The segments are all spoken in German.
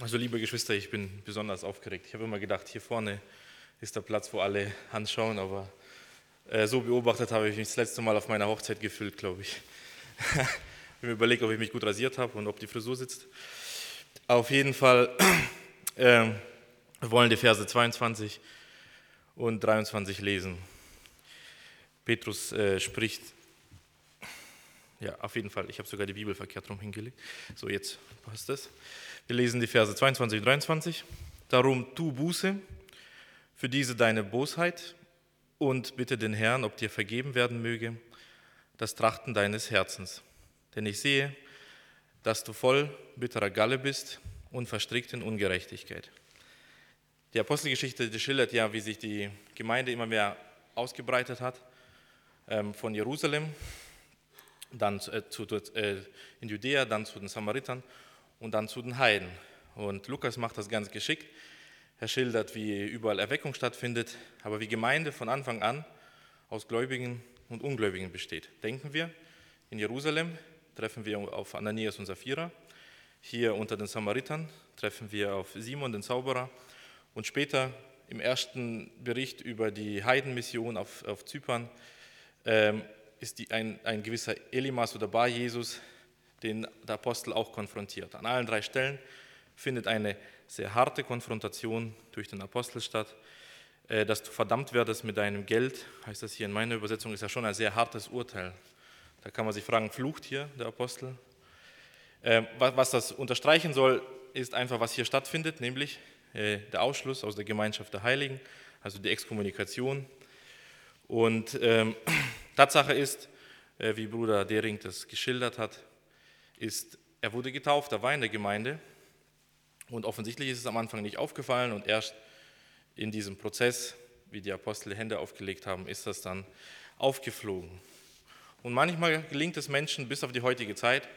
Also liebe Geschwister, ich bin besonders aufgeregt. Ich habe immer gedacht, hier vorne ist der Platz, wo alle anschauen, aber äh, so beobachtet habe ich mich das letzte Mal auf meiner Hochzeit gefühlt, glaube ich. ich habe mir überlegt, ob ich mich gut rasiert habe und ob die Frisur sitzt. Auf jeden Fall äh, wollen die Verse 22 und 23 lesen. Petrus äh, spricht, ja, auf jeden Fall, ich habe sogar die Bibel verkehrt rum hingelegt. So, jetzt passt es. Wir lesen die Verse 22 und 23. Darum tu Buße für diese deine Bosheit und bitte den Herrn, ob dir vergeben werden möge, das Trachten deines Herzens. Denn ich sehe, dass du voll bitterer Galle bist und verstrickt in Ungerechtigkeit. Die Apostelgeschichte die schildert ja, wie sich die Gemeinde immer mehr ausgebreitet hat, ähm, von Jerusalem, dann äh, zu, äh, in Judäa, dann zu den Samaritern und dann zu den Heiden. Und Lukas macht das ganz geschickt. Er schildert, wie überall Erweckung stattfindet, aber wie Gemeinde von Anfang an aus Gläubigen und Ungläubigen besteht. Denken wir, in Jerusalem treffen wir auf Ananias und Sapphira, hier unter den Samaritern treffen wir auf Simon, den Zauberer, und später im ersten Bericht über die Heidenmission auf, auf Zypern ähm, ist die, ein, ein gewisser Elimas oder Bar Jesus, den der Apostel auch konfrontiert. An allen drei Stellen findet eine sehr harte Konfrontation durch den Apostel statt. Äh, dass du verdammt werdest mit deinem Geld, heißt das hier in meiner Übersetzung, ist ja schon ein sehr hartes Urteil. Da kann man sich fragen, flucht hier der Apostel? Äh, was das unterstreichen soll, ist einfach, was hier stattfindet, nämlich äh, der Ausschluss aus der Gemeinschaft der Heiligen, also die Exkommunikation. Und ähm, Tatsache ist, wie Bruder Dering das geschildert hat, ist, er wurde getauft, er war in der Gemeinde und offensichtlich ist es am Anfang nicht aufgefallen und erst in diesem Prozess, wie die Apostel Hände aufgelegt haben, ist das dann aufgeflogen. Und manchmal gelingt es Menschen bis auf die heutige Zeit,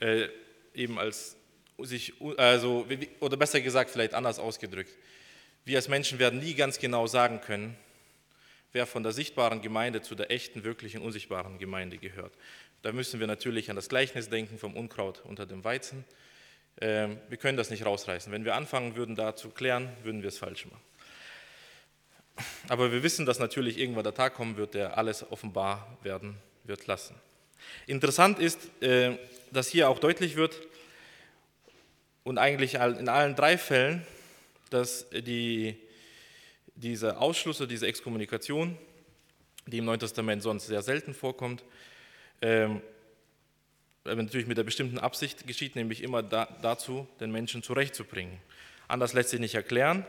äh, eben als sich, also, oder besser gesagt, vielleicht anders ausgedrückt. Wir als Menschen werden nie ganz genau sagen können, wer von der sichtbaren Gemeinde zu der echten, wirklichen, unsichtbaren Gemeinde gehört. Da müssen wir natürlich an das Gleichnis denken vom Unkraut unter dem Weizen. Ähm, wir können das nicht rausreißen. Wenn wir anfangen würden, da zu klären, würden wir es falsch machen. Aber wir wissen, dass natürlich irgendwann der Tag kommen wird, der alles offenbar werden wird lassen. Interessant ist, äh, dass hier auch deutlich wird, und eigentlich in allen drei Fällen, dass die, dieser Ausschluss diese Exkommunikation, die im Neuen Testament sonst sehr selten vorkommt, ähm, natürlich mit der bestimmten Absicht geschieht, nämlich immer da, dazu, den Menschen zurechtzubringen. Anders lässt sich nicht erklären,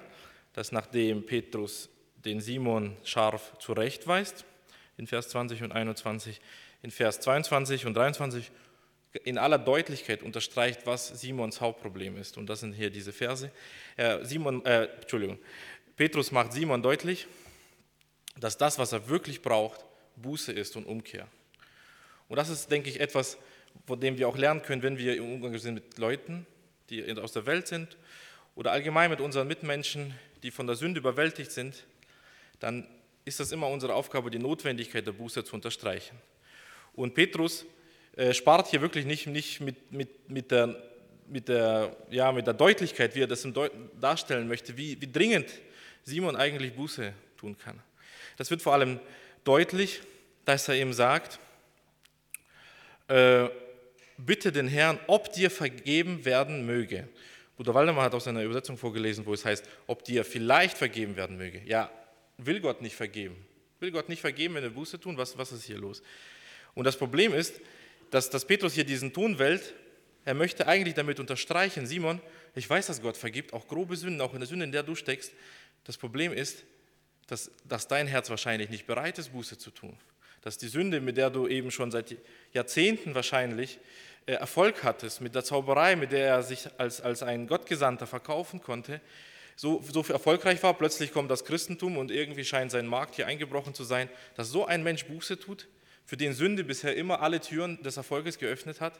dass nachdem Petrus den Simon scharf zurechtweist, in Vers 20 und 21, in Vers 22 und 23 in aller Deutlichkeit unterstreicht, was Simons Hauptproblem ist. Und das sind hier diese Verse. Äh, Simon, äh, Entschuldigung, Petrus macht Simon deutlich, dass das, was er wirklich braucht, Buße ist und Umkehr. Und das ist, denke ich, etwas, von dem wir auch lernen können, wenn wir im Umgang sind mit Leuten, die aus der Welt sind oder allgemein mit unseren Mitmenschen, die von der Sünde überwältigt sind, dann ist das immer unsere Aufgabe, die Notwendigkeit der Buße zu unterstreichen. Und Petrus äh, spart hier wirklich nicht, nicht mit, mit, mit, der, mit, der, ja, mit der Deutlichkeit, wie er das darstellen möchte, wie, wie dringend Simon eigentlich Buße tun kann. Das wird vor allem deutlich, dass er ihm sagt, äh, bitte den Herrn, ob dir vergeben werden möge. Bruder Waldemar hat aus seiner Übersetzung vorgelesen, wo es heißt, ob dir vielleicht vergeben werden möge. Ja, will Gott nicht vergeben. Will Gott nicht vergeben, wenn er Buße tun? Was, was ist hier los? Und das Problem ist, dass, dass Petrus hier diesen Ton wählt. Er möchte eigentlich damit unterstreichen, Simon, ich weiß, dass Gott vergibt, auch grobe Sünden, auch in der Sünde, in der du steckst. Das Problem ist, dass, dass dein Herz wahrscheinlich nicht bereit ist, Buße zu tun dass die Sünde, mit der du eben schon seit Jahrzehnten wahrscheinlich äh, Erfolg hattest, mit der Zauberei, mit der er sich als, als ein Gottgesandter verkaufen konnte, so, so erfolgreich war, plötzlich kommt das Christentum und irgendwie scheint sein Markt hier eingebrochen zu sein, dass so ein Mensch Buße tut, für den Sünde bisher immer alle Türen des Erfolges geöffnet hat,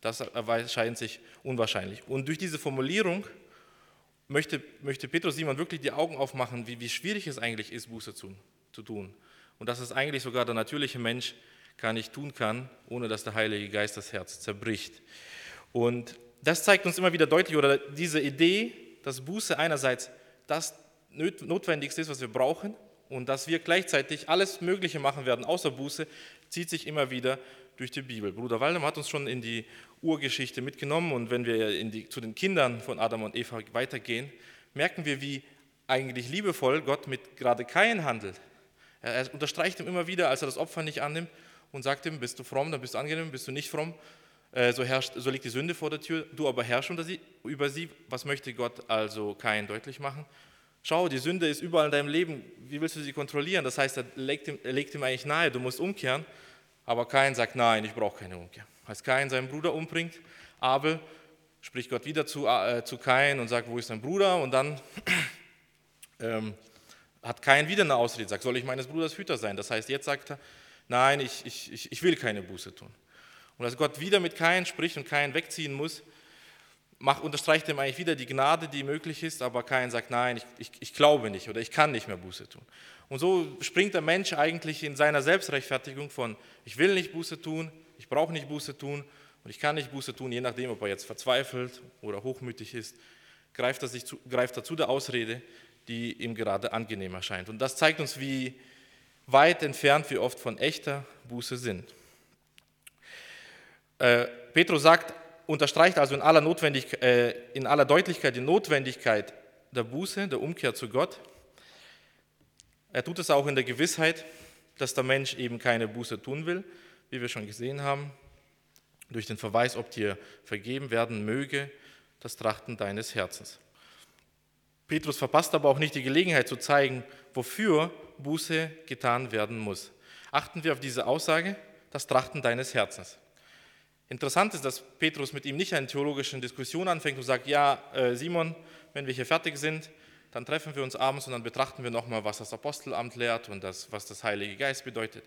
das erscheint sich unwahrscheinlich. Und durch diese Formulierung möchte, möchte Petrus Simon wirklich die Augen aufmachen, wie, wie schwierig es eigentlich ist, Buße zu, zu tun und dass es eigentlich sogar der natürliche Mensch gar nicht tun kann, ohne dass der Heilige Geist das Herz zerbricht. Und das zeigt uns immer wieder deutlich, oder diese Idee, dass Buße einerseits das Notwendigste ist, was wir brauchen, und dass wir gleichzeitig alles Mögliche machen werden, außer Buße, zieht sich immer wieder durch die Bibel. Bruder Waldemar hat uns schon in die Urgeschichte mitgenommen und wenn wir die, zu den Kindern von Adam und Eva weitergehen, merken wir, wie eigentlich liebevoll Gott mit gerade Kain handelt. Er unterstreicht ihm immer wieder, als er das Opfer nicht annimmt und sagt ihm, bist du fromm, dann bist du angenehm, bist du nicht fromm, äh, so, herrscht, so liegt die Sünde vor der Tür, du aber herrsch unter sie, über sie. Was möchte Gott also Kain deutlich machen? Schau, die Sünde ist überall in deinem Leben, wie willst du sie kontrollieren? Das heißt, er legt ihm, er legt ihm eigentlich nahe, du musst umkehren, aber Kain sagt, nein, ich brauche keine Umkehr. Als Kain seinen Bruder umbringt, Abel, spricht Gott wieder zu, äh, zu Kain und sagt, wo ist dein Bruder? Und dann ähm, hat Kain wieder eine Ausrede, sagt, soll ich meines Bruders Hüter sein? Das heißt, jetzt sagt er, nein, ich, ich, ich will keine Buße tun. Und als Gott wieder mit Kain spricht und Kain wegziehen muss, macht, unterstreicht ihm eigentlich wieder die Gnade, die möglich ist, aber Kain sagt, nein, ich, ich, ich glaube nicht oder ich kann nicht mehr Buße tun. Und so springt der Mensch eigentlich in seiner Selbstrechtfertigung von, ich will nicht Buße tun, ich brauche nicht Buße tun und ich kann nicht Buße tun, je nachdem, ob er jetzt verzweifelt oder hochmütig ist, greift er, sich zu, greift er zu der Ausrede, die ihm gerade angenehm erscheint. Und das zeigt uns, wie weit entfernt wir oft von echter Buße sind. Äh, Petrus sagt, unterstreicht also in aller, Notwendigkeit, äh, in aller Deutlichkeit die Notwendigkeit der Buße, der Umkehr zu Gott. Er tut es auch in der Gewissheit, dass der Mensch eben keine Buße tun will, wie wir schon gesehen haben, durch den Verweis, ob dir vergeben werden möge, das Trachten deines Herzens. Petrus verpasst aber auch nicht die Gelegenheit zu zeigen, wofür Buße getan werden muss. Achten wir auf diese Aussage, das Trachten deines Herzens. Interessant ist, dass Petrus mit ihm nicht eine theologische Diskussion anfängt und sagt, ja, äh, Simon, wenn wir hier fertig sind, dann treffen wir uns abends und dann betrachten wir nochmal, was das Apostelamt lehrt und das, was das Heilige Geist bedeutet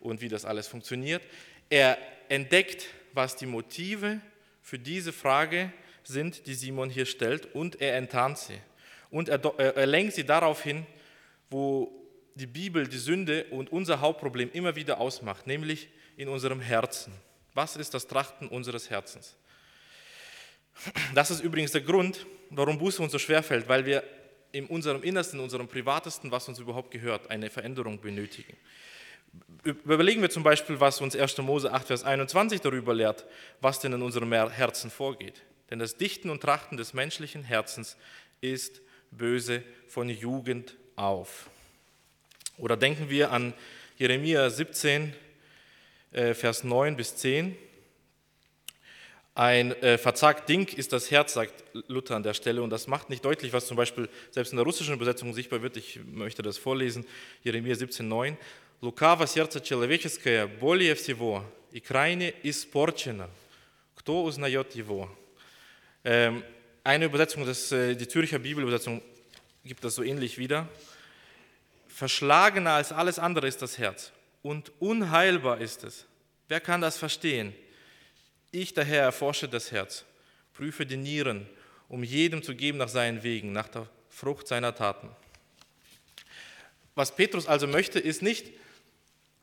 und wie das alles funktioniert. Er entdeckt, was die Motive für diese Frage sind, die Simon hier stellt, und er enttarnt sie. Und er, er lenkt sie darauf hin, wo die Bibel die Sünde und unser Hauptproblem immer wieder ausmacht, nämlich in unserem Herzen. Was ist das Trachten unseres Herzens? Das ist übrigens der Grund, warum Buße uns so schwer fällt, weil wir in unserem Innersten, in unserem Privatesten, was uns überhaupt gehört, eine Veränderung benötigen. Überlegen wir zum Beispiel, was uns 1. Mose 8, Vers 21 darüber lehrt, was denn in unserem Herzen vorgeht. Denn das Dichten und Trachten des menschlichen Herzens ist böse von Jugend auf. Oder denken wir an Jeremia 17, äh, Vers 9 bis 10. Ein äh, verzagt Ding ist das Herz, sagt Luther an der Stelle, und das macht nicht deutlich, was zum Beispiel selbst in der russischen Übersetzung sichtbar wird. Ich möchte das vorlesen, Jeremia 17,9. Лукаво сердце человеческое более всего и крайне испорчено. Кто узнает его? Ähm, eine Übersetzung, das, äh, die Zürcher Bibelübersetzung gibt das so ähnlich wieder. Verschlagener als alles andere ist das Herz und unheilbar ist es. Wer kann das verstehen? Ich daher erforsche das Herz, prüfe die Nieren, um jedem zu geben nach seinen Wegen, nach der Frucht seiner Taten. Was Petrus also möchte, ist nicht,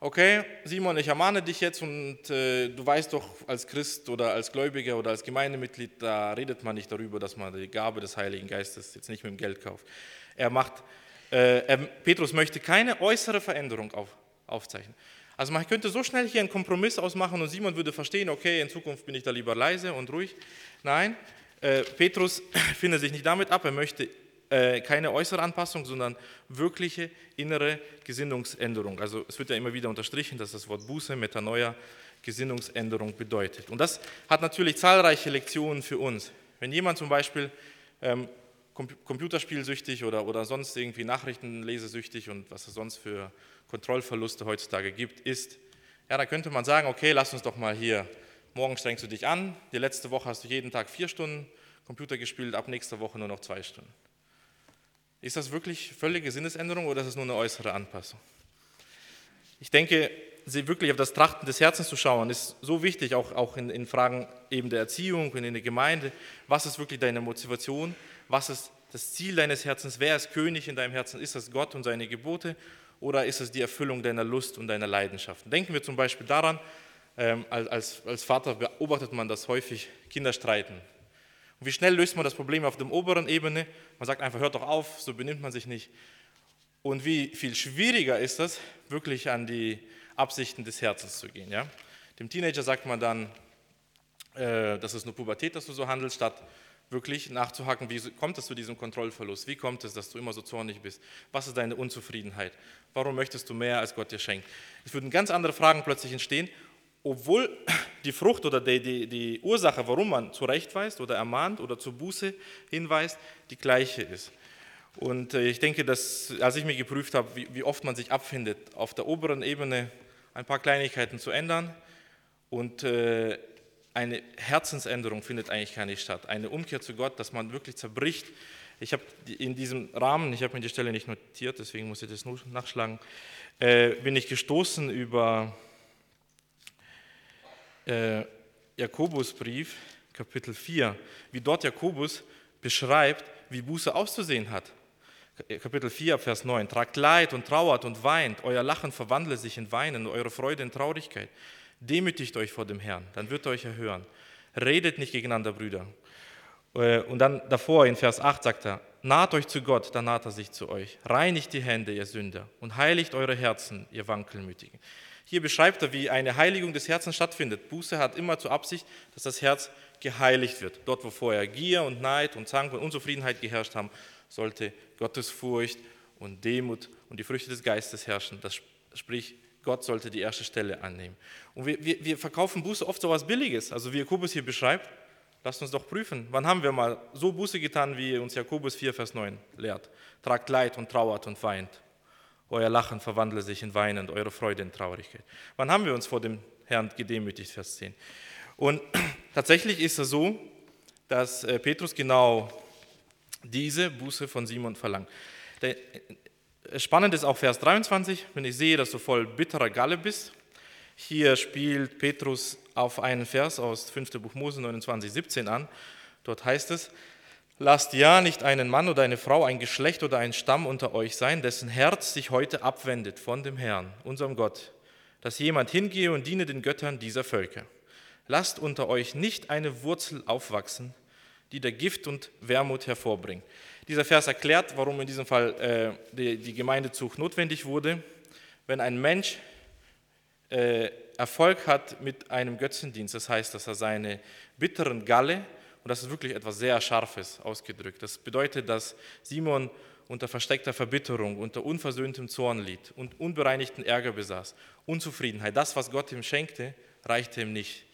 okay, Simon, ich ermahne dich jetzt und äh, du weißt doch, als Christ oder als Gläubiger oder als Gemeindemitglied, da redet man nicht darüber, dass man die Gabe des Heiligen Geistes jetzt nicht mit dem Geld kauft. Er macht, äh, er, Petrus möchte keine äußere Veränderung auf, aufzeichnen. Also man könnte so schnell hier einen Kompromiss ausmachen und Simon würde verstehen, okay, in Zukunft bin ich da lieber leise und ruhig. Nein, äh, Petrus findet sich nicht damit ab, er möchte äh, keine äußere Anpassung, sondern wirkliche innere Gesinnungsänderung. Also es wird ja immer wieder unterstrichen, dass das Wort Buße, Metanoia, Gesinnungsänderung bedeutet. Und das hat natürlich zahlreiche Lektionen für uns. Wenn jemand zum Beispiel ähm, Computerspielsüchtig oder, oder sonst irgendwie Nachrichtenlesesüchtig und was es sonst für Kontrollverluste heutzutage gibt, ist, ja, da könnte man sagen, okay, lass uns doch mal hier, morgen strengst du dich an, die letzte Woche hast du jeden Tag vier Stunden Computer gespielt, ab nächster Woche nur noch zwei Stunden. Ist das wirklich völlige Sinnesänderung oder ist es nur eine äußere Anpassung? Ich denke, wirklich auf das Trachten des Herzens zu schauen, ist so wichtig, auch, auch in, in Fragen eben der Erziehung und in der Gemeinde. Was ist wirklich deine Motivation? Was ist das Ziel deines Herzens? Wer ist König in deinem Herzen? Ist das Gott und seine Gebote oder ist es die Erfüllung deiner Lust und deiner Leidenschaften? Denken wir zum Beispiel daran, ähm, als, als Vater beobachtet man das häufig, Kinder streiten. Und wie schnell löst man das Problem auf der oberen Ebene? Man sagt einfach, hört doch auf, so benimmt man sich nicht. Und wie viel schwieriger ist es, wirklich an die Absichten des Herzens zu gehen. Ja? Dem Teenager sagt man dann, äh, das ist nur Pubertät, dass du so handelst, statt wirklich nachzuhaken, wie kommt es zu diesem Kontrollverlust? Wie kommt es, dass du immer so zornig bist? Was ist deine Unzufriedenheit? Warum möchtest du mehr, als Gott dir schenkt? Es würden ganz andere Fragen plötzlich entstehen, obwohl die Frucht oder die, die, die Ursache, warum man zurechtweist oder ermahnt oder zur Buße hinweist, die gleiche ist. Und äh, ich denke, dass, als ich mir geprüft habe, wie, wie oft man sich abfindet, auf der oberen Ebene ein paar Kleinigkeiten zu ändern und äh, eine Herzensänderung findet eigentlich gar nicht statt. Eine Umkehr zu Gott, dass man wirklich zerbricht. Ich habe in diesem Rahmen, ich habe mir die Stelle nicht notiert, deswegen muss ich das nur nachschlagen, äh, bin ich gestoßen über äh, Jakobusbrief, Kapitel 4, wie dort Jakobus beschreibt, wie Buße auszusehen hat. Kapitel 4, Vers 9. Tragt Leid und trauert und weint. Euer Lachen verwandle sich in Weinen, eure Freude in Traurigkeit. Demütigt euch vor dem Herrn, dann wird er euch erhören. Redet nicht gegeneinander, Brüder. Äh, und dann davor in Vers 8 sagt er, naht euch zu Gott, dann naht er sich zu euch. Reinigt die Hände, ihr Sünder, und heiligt eure Herzen, ihr Wankelmütigen. Hier beschreibt er, wie eine Heiligung des Herzens stattfindet. Buße hat immer zur Absicht, dass das Herz geheiligt wird. Dort, wo vorher Gier und Neid und Zank und Unzufriedenheit geherrscht haben, sollte Gottesfurcht und Demut und die Früchte des Geistes herrschen. Das sprich, Gott sollte die erste Stelle annehmen. Und wir, wir, wir verkaufen Buße oft so etwas Billiges. Also wie Jakobus hier beschreibt, lasst uns doch prüfen, wann haben wir mal so Buße getan, wie uns Jakobus 4, Vers 9 lehrt. Tragt Leid und trauert und weint. Euer Lachen verwandle sich in Weinen und eure Freude in Traurigkeit. Wann haben wir uns vor dem Herrn gedemütigt, Vers 10? Und tatsächlich ist es so, dass äh, Petrus genau diese Buße von Simon verlangt. Äh, spannend ist auch Vers 23, wenn ich sehe, dass du voll bitterer Galle bist. Hier spielt Petrus auf einen Vers aus 5. Buch Mose 29, 17 an. Dort heißt es, lasst ja nicht einen Mann oder eine Frau, ein Geschlecht oder ein Stamm unter euch sein, dessen Herz sich heute abwendet von dem Herrn, unserem Gott, dass jemand hingehe und diene den Göttern dieser Völker. Lasst unter euch nicht eine Wurzel aufwachsen, die der Gift und Wermut hervorbringt. Dieser Vers erklärt, warum in diesem Fall äh, die, die Gemeindezucht notwendig wurde. Wenn ein Mensch äh, Erfolg hat mit einem Götzendienst, das heißt, dass er seine bitteren Galle, und das ist wirklich etwas sehr Scharfes ausgedrückt, das bedeutet, dass Simon unter versteckter Verbitterung, unter unversöhntem Zorn litt und unbereinigten Ärger besaß, Unzufriedenheit, das, was Gott ihm schenkte, reichte ihm nicht.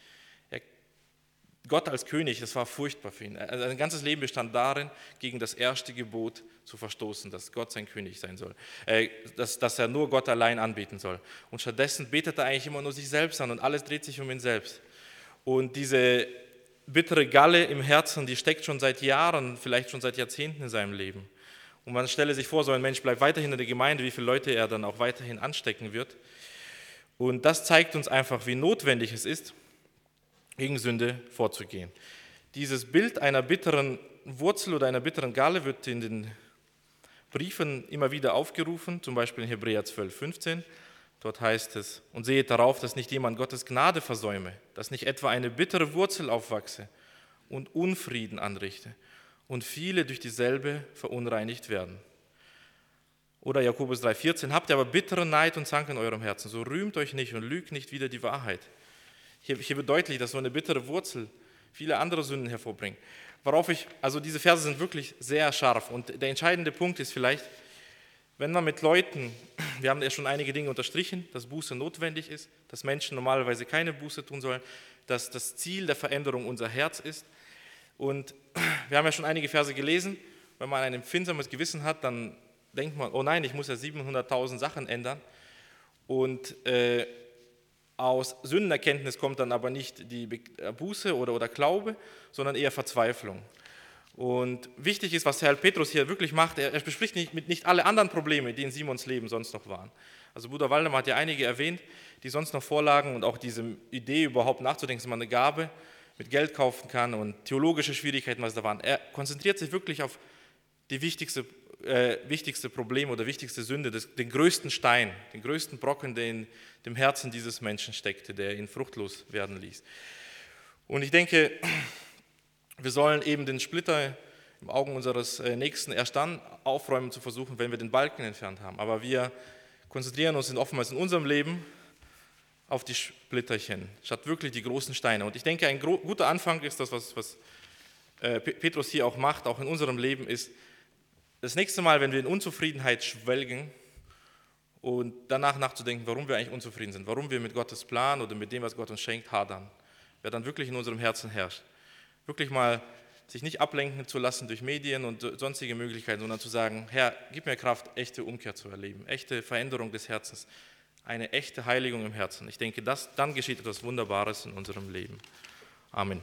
Gott als König, das war furchtbar für ihn. Also sein ganzes Leben bestand darin, gegen das erste Gebot zu verstoßen, dass Gott sein König sein soll, äh, dass, dass er nur Gott allein anbieten soll. Und stattdessen betet er eigentlich immer nur sich selbst an und alles dreht sich um ihn selbst. Und diese bittere Galle im Herzen, die steckt schon seit Jahren, vielleicht schon seit Jahrzehnten in seinem Leben. Und man stelle sich vor, so ein Mensch bleibt weiterhin in der Gemeinde, wie viele Leute er dann auch weiterhin anstecken wird. Und das zeigt uns einfach, wie notwendig es ist, gegen Sünde vorzugehen. Dieses Bild einer bitteren Wurzel oder einer bitteren Galle wird in den Briefen immer wieder aufgerufen, zum Beispiel in Hebräer 12, 15. Dort heißt es, und seht darauf, dass nicht jemand Gottes Gnade versäume, dass nicht etwa eine bittere Wurzel aufwachse und Unfrieden anrichte und viele durch dieselbe verunreinigt werden. Oder Jakobus 3,14, habt ihr aber bittere Neid und Zank in eurem Herzen, so rühmt euch nicht und lügt nicht wieder die Wahrheit. Hier, hier wird deutlich, dass so eine bittere Wurzel viele andere Sünden hervorbringt. Worauf ich, also diese Verse sind wirklich sehr scharf. Und der entscheidende Punkt ist vielleicht, wenn man mit Leuten, wir haben ja schon einige Dinge unterstrichen, dass Buße notwendig ist, dass Menschen normalerweise keine Buße tun sollen, dass das Ziel der Veränderung unser Herz ist. Und wir haben ja schon einige Verse gelesen. Wenn man ein empfindsames Gewissen hat, dann denkt man, oh nein, ich muss ja 700.000 Sachen ändern. Und äh, aus Sündenerkenntnis kommt dann aber nicht die Buße oder, oder Glaube, sondern eher Verzweiflung. Und wichtig ist, was Herr Petrus hier wirklich macht, er, er bespricht nicht, mit nicht alle anderen Probleme, die in Simons Leben sonst noch waren. Also Bruder Waldemar hat ja einige erwähnt, die sonst noch vorlagen und auch diese Idee überhaupt nachzudenken, dass man eine Gabe mit Geld kaufen kann und theologische Schwierigkeiten, was da waren. Er konzentriert sich wirklich auf die wichtigste äh, wichtigste Problem oder wichtigste Sünde, das, den größten Stein, den größten Brocken, der in dem Herzen dieses Menschen steckte, der ihn fruchtlos werden ließ. Und ich denke, Wir sollen eben den Splitter im Augen unseres äh, Nächsten erst dann aufräumen zu versuchen, wenn wir den Balken entfernt haben. Aber wir konzentrieren uns oftmals in unserem Leben auf die Splitterchen, statt wirklich die großen Steine. Und ich denke, ein guter Anfang ist das, was, was äh, Petrus hier auch macht, auch in unserem Leben, ist, das nächste Mal, wenn wir in Unzufriedenheit schwelgen und danach nachzudenken, warum wir eigentlich unzufrieden sind, warum wir mit Gottes Plan oder mit dem, was Gott uns schenkt, hadern, wer dann wirklich in unserem Herzen herrscht. Wirklich mal sich nicht ablenken zu lassen durch Medien und sonstige Möglichkeiten, sondern zu sagen, Herr, gib mir Kraft, echte Umkehr zu erleben, echte Veränderung des Herzens, eine echte Heiligung im Herzen. Ich denke, das, dann geschieht etwas Wunderbares in unserem Leben. Amen.